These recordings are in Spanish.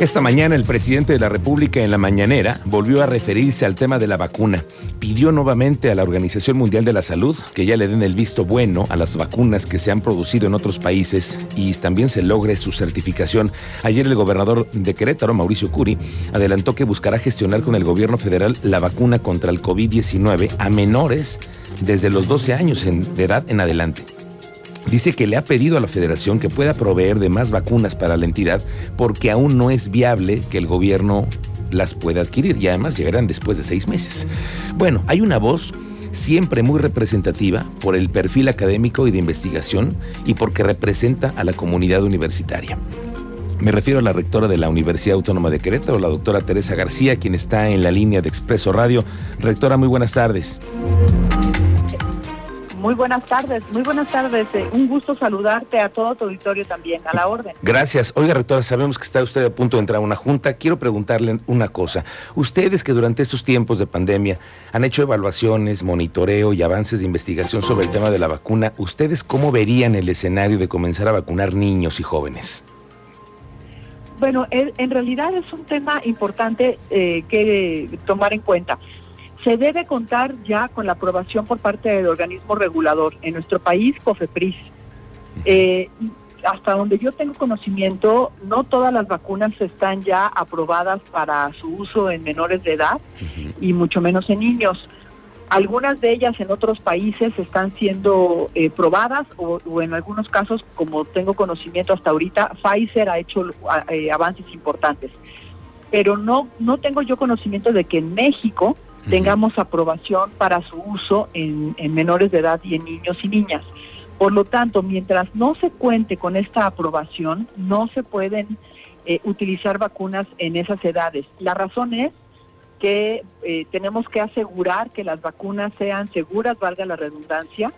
Esta mañana el presidente de la República en la mañanera volvió a referirse al tema de la vacuna. Pidió nuevamente a la Organización Mundial de la Salud que ya le den el visto bueno a las vacunas que se han producido en otros países y también se logre su certificación. Ayer el gobernador de Querétaro, Mauricio Curi, adelantó que buscará gestionar con el gobierno federal la vacuna contra el COVID-19 a menores desde los 12 años de edad en adelante dice que le ha pedido a la federación que pueda proveer de más vacunas para la entidad porque aún no es viable que el gobierno las pueda adquirir y además llegarán después de seis meses. Bueno, hay una voz siempre muy representativa por el perfil académico y de investigación y porque representa a la comunidad universitaria. Me refiero a la rectora de la Universidad Autónoma de Querétaro, la doctora Teresa García, quien está en la línea de Expreso Radio. Rectora, muy buenas tardes. Muy buenas tardes, muy buenas tardes. Eh, un gusto saludarte a todo tu auditorio también, a la orden. Gracias. Oiga, rectora, sabemos que está usted a punto de entrar a una junta. Quiero preguntarle una cosa. Ustedes que durante estos tiempos de pandemia han hecho evaluaciones, monitoreo y avances de investigación sobre el tema de la vacuna, ¿ustedes cómo verían el escenario de comenzar a vacunar niños y jóvenes? Bueno, en realidad es un tema importante eh, que tomar en cuenta se debe contar ya con la aprobación por parte del organismo regulador. En nuestro país, COFEPRIS. Eh, hasta donde yo tengo conocimiento, no todas las vacunas están ya aprobadas para su uso en menores de edad y mucho menos en niños. Algunas de ellas en otros países están siendo eh, probadas o, en algunos casos, como tengo conocimiento hasta ahorita, Pfizer ha hecho eh, avances importantes. Pero no, no tengo yo conocimiento de que en México tengamos aprobación para su uso en, menores de edad y en niños y niñas. Por lo tanto, mientras no se cuente con esta aprobación, no se pueden eh, utilizar vacunas en esas edades. La razón es que eh, tenemos que asegurar que las vacunas sean seguras, valga la redundancia,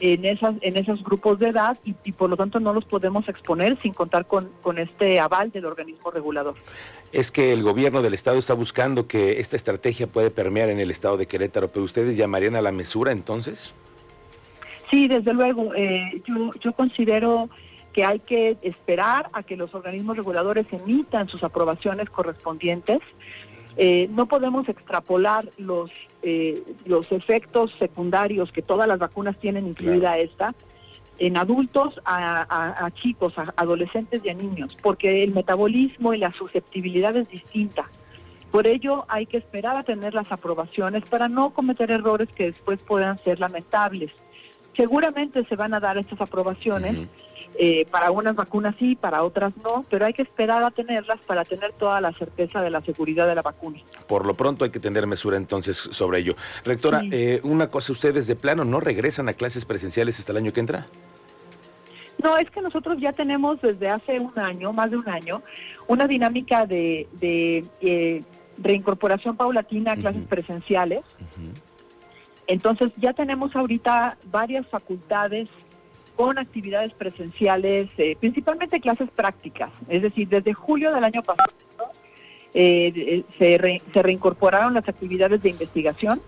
en, esas, en esos grupos de edad y, por lo tanto no los podemos exponer sin contar con, con, este aval del organismo regulador. Es que el gobierno del estado está buscando que esta estrategia puede permear en el estado de Querétaro, pero ustedes llamarían a la mesura entonces? Sí, desde luego. Eh, yo, yo considero que hay que esperar a que los organismos reguladores emitan sus aprobaciones correspondientes. Eh, no podemos extrapolar los eh, los efectos secundarios que todas las vacunas tienen, incluida esta, en adultos, a, chicos, a adolescentes y a niños, porque el metabolismo y la susceptibilidad es distinta. Por ello hay que esperar a tener las aprobaciones para no cometer errores que después puedan ser lamentables. Seguramente se van a dar estas aprobaciones. Eh, para unas vacunas sí, para otras no, pero hay que esperar a tenerlas para tener toda la certeza de la seguridad de la vacuna. Por lo pronto hay que tener mesura entonces sobre ello. Rectora, eh, una cosa, ¿ustedes de plano no regresan a clases presenciales hasta el año que entra? No, es que nosotros ya tenemos desde hace un año, más de un año, una dinámica de, eh, reincorporación paulatina a clases presenciales. Entonces ya tenemos ahorita varias facultades con actividades presenciales, eh, principalmente clases prácticas. Es decir, desde julio del año pasado eh, se, se, reincorporaron las actividades de investigación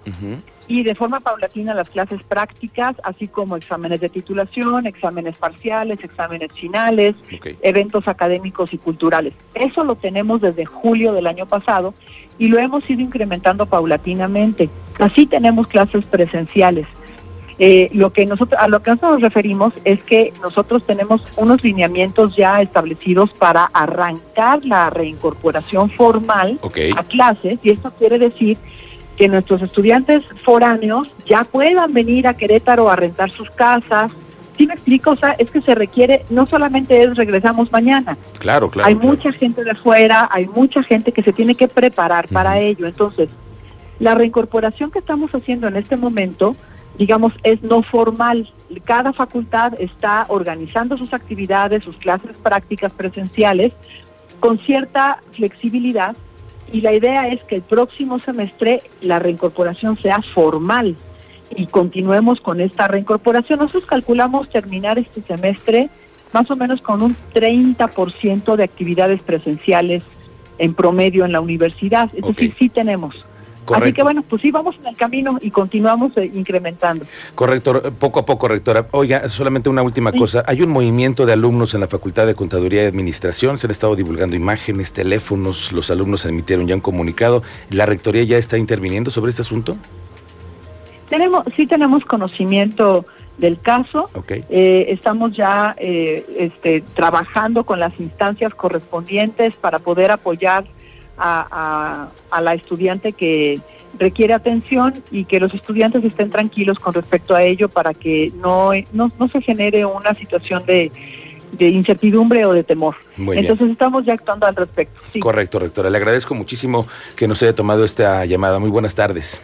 y de forma paulatina las clases prácticas, así como exámenes de titulación, exámenes parciales, exámenes finales, eventos académicos y culturales. Eso lo tenemos desde julio del año pasado y lo hemos ido incrementando paulatinamente. Así tenemos clases presenciales. Eh, lo que nosotros, a lo que nosotros nos referimos es que nosotros tenemos unos lineamientos ya establecidos para arrancar la reincorporación formal a clases y esto quiere decir que nuestros estudiantes foráneos ya puedan venir a Querétaro a rentar sus casas. ¿Sí me explico? O sea, es que se requiere, no solamente es regresamos mañana. Claro, claro. Hay mucha gente de afuera, hay mucha gente que se tiene que preparar para ello. Entonces, la reincorporación que estamos haciendo en este momento digamos, es no formal. Cada facultad está organizando sus actividades, sus clases prácticas presenciales con cierta flexibilidad y la idea es que el próximo semestre la reincorporación sea formal y continuemos con esta reincorporación. Nosotros calculamos terminar este semestre más o menos con un 30% de actividades presenciales en promedio en la universidad. Es decir, sí tenemos. Así que bueno, pues sí, vamos en el camino y continuamos eh, incrementando. Correcto, poco a poco, rectora. Oiga, solamente una última cosa. Hay un movimiento de alumnos en la Facultad de Contaduría y Administración, se han estado divulgando imágenes, teléfonos, los alumnos emitieron ya un comunicado. ¿La rectoría ya está interviniendo sobre este asunto? Tenemos, sí tenemos conocimiento del caso. Eh, estamos ya eh, este, trabajando con las instancias correspondientes para poder apoyar a, la estudiante que requiere atención y que los estudiantes estén tranquilos con respecto a ello para que no, no, se genere una situación de, incertidumbre o de temor. Entonces estamos ya actuando al respecto. Correcto, rectora. Le agradezco muchísimo que nos haya tomado esta llamada. Muy buenas tardes.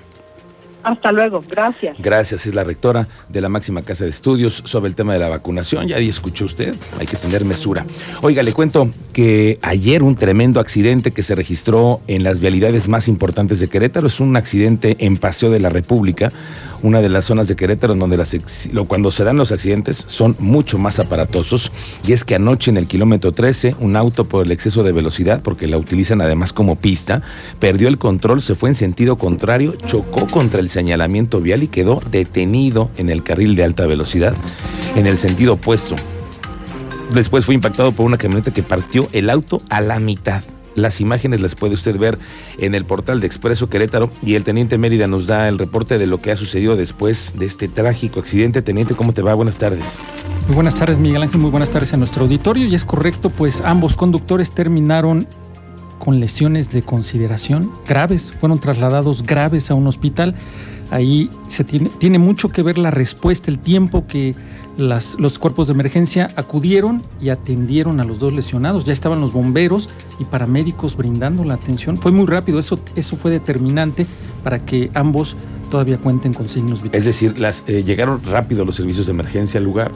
Hasta luego, gracias. Gracias, es la rectora de la máxima casa de estudios sobre el tema de la vacunación. Ya ahí escuchó usted, hay que tener mesura. Oiga, le cuento que ayer un tremendo accidente que se registró en las vialidades más importantes de Querétaro es un accidente en Paseo de la República una de las zonas de Querétaro donde las, cuando se dan los accidentes son mucho más aparatosos. Y es que anoche en el kilómetro 13, un auto por el exceso de velocidad, porque la utilizan además como pista, perdió el control, se fue en sentido contrario, chocó contra el señalamiento vial y quedó detenido en el carril de alta velocidad en el sentido opuesto. Después fue impactado por una camioneta que partió el auto a la mitad. Las imágenes las puede usted ver en el portal de Expreso Querétaro y el teniente Mérida nos da el reporte de lo que ha sucedido después de este trágico accidente. Teniente, ¿cómo te va? Buenas tardes. Muy buenas tardes, Miguel Ángel. Muy buenas tardes a nuestro auditorio. Y es correcto, pues ambos conductores terminaron con lesiones de consideración graves, fueron trasladados graves a un hospital. Ahí se tiene, tiene mucho que ver la respuesta, el tiempo que los cuerpos de emergencia acudieron y atendieron a los dos lesionados. Ya estaban los bomberos y paramédicos brindando la atención. Fue muy rápido, eso, eso fue determinante para que ambos todavía cuenten con signos vitales. Es decir, las, eh, llegaron rápido los servicios de emergencia al lugar.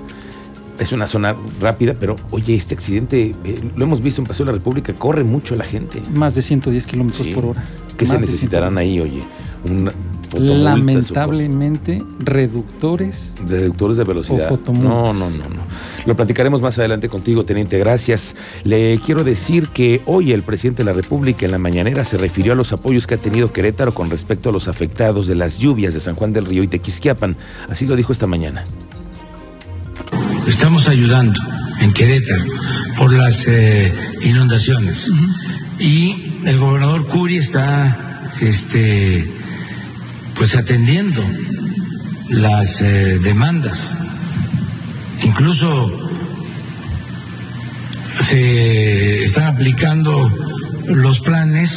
Es una zona rápida, pero oye, este accidente, eh, lo hemos visto en Paseo de la República, corre mucho la gente. Más de 110 kilómetros por hora. ¿Qué se necesitarán ahí, oye? Un, Lamentablemente, reductores. Reductores de velocidad. no, no, no, no. Lo platicaremos más adelante contigo, teniente. Gracias. Le quiero decir que hoy el presidente de la República en la mañanera se refirió a los apoyos que ha tenido Querétaro con respecto a los afectados de las lluvias de San Juan del Río y Tequisquiapan. Así lo dijo esta mañana. Estamos ayudando en Querétaro por las eh, inundaciones. Y el gobernador Curi está este, pues atendiendo las eh, demandas. Incluso se están aplicando los planes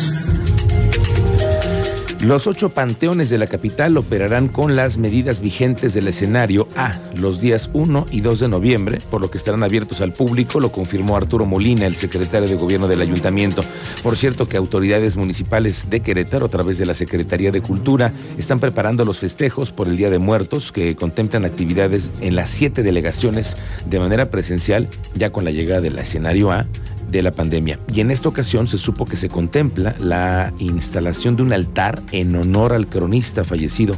los ocho panteones de la capital operarán con las medidas vigentes del escenario A los días 1 y 2 de noviembre, por lo que estarán abiertos al público, lo confirmó Arturo Molina, el secretario de Gobierno del Ayuntamiento. Por cierto que autoridades municipales de Querétaro, a través de la Secretaría de Cultura, están preparando los festejos por el Día de Muertos, que contemplan actividades en las siete delegaciones de manera presencial, ya con la llegada del escenario A de la pandemia. Y en esta ocasión se supo que se contempla la instalación de un altar en honor al cronista fallecido,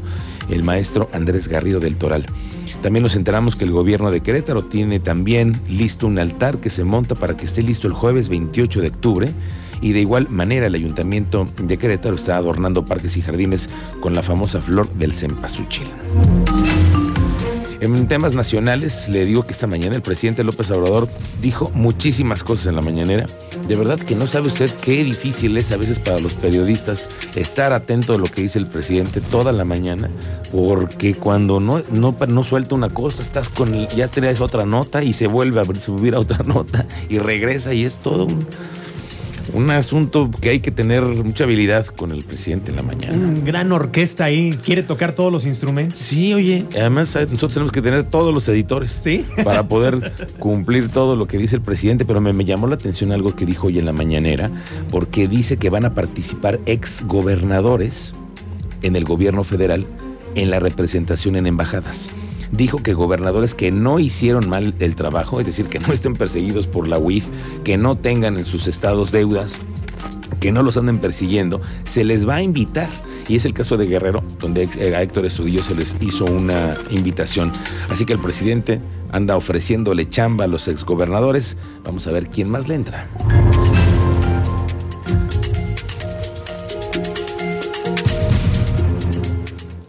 el maestro Andrés Garrido del Toral. También nos enteramos que el gobierno de Querétaro tiene también listo un altar que se monta para que esté listo el jueves 28 de octubre. Y de igual manera el ayuntamiento de Querétaro está adornando parques y jardines con la famosa flor del cempasúchil. En temas nacionales, le digo que esta mañana el presidente López Obrador dijo muchísimas cosas en la mañanera. De verdad que no sabe usted qué difícil es a veces para los periodistas estar atento a lo que dice el presidente toda la mañana, porque cuando no, no, no suelta una cosa, estás con ya traes otra nota y se vuelve a subir a otra nota y regresa y es todo un un asunto que hay que tener mucha habilidad con el presidente en la mañana. Un gran orquesta ahí, quiere tocar todos los instrumentos. Sí, oye, además nosotros tenemos que tener todos los editores ¿Sí? para poder cumplir todo lo que dice el presidente, pero me, me llamó la atención algo que dijo hoy en la mañanera, porque dice que van a participar ex gobernadores en el gobierno federal en la representación en embajadas dijo que gobernadores que no hicieron mal el trabajo, es decir, que no estén perseguidos por la UIF, que no tengan en sus estados deudas, que no los anden persiguiendo, se les va a invitar. Y es el caso de Guerrero, donde a Héctor Estudillo se les hizo una invitación. Así que el presidente anda ofreciéndole chamba a los exgobernadores. Vamos a ver quién más le entra.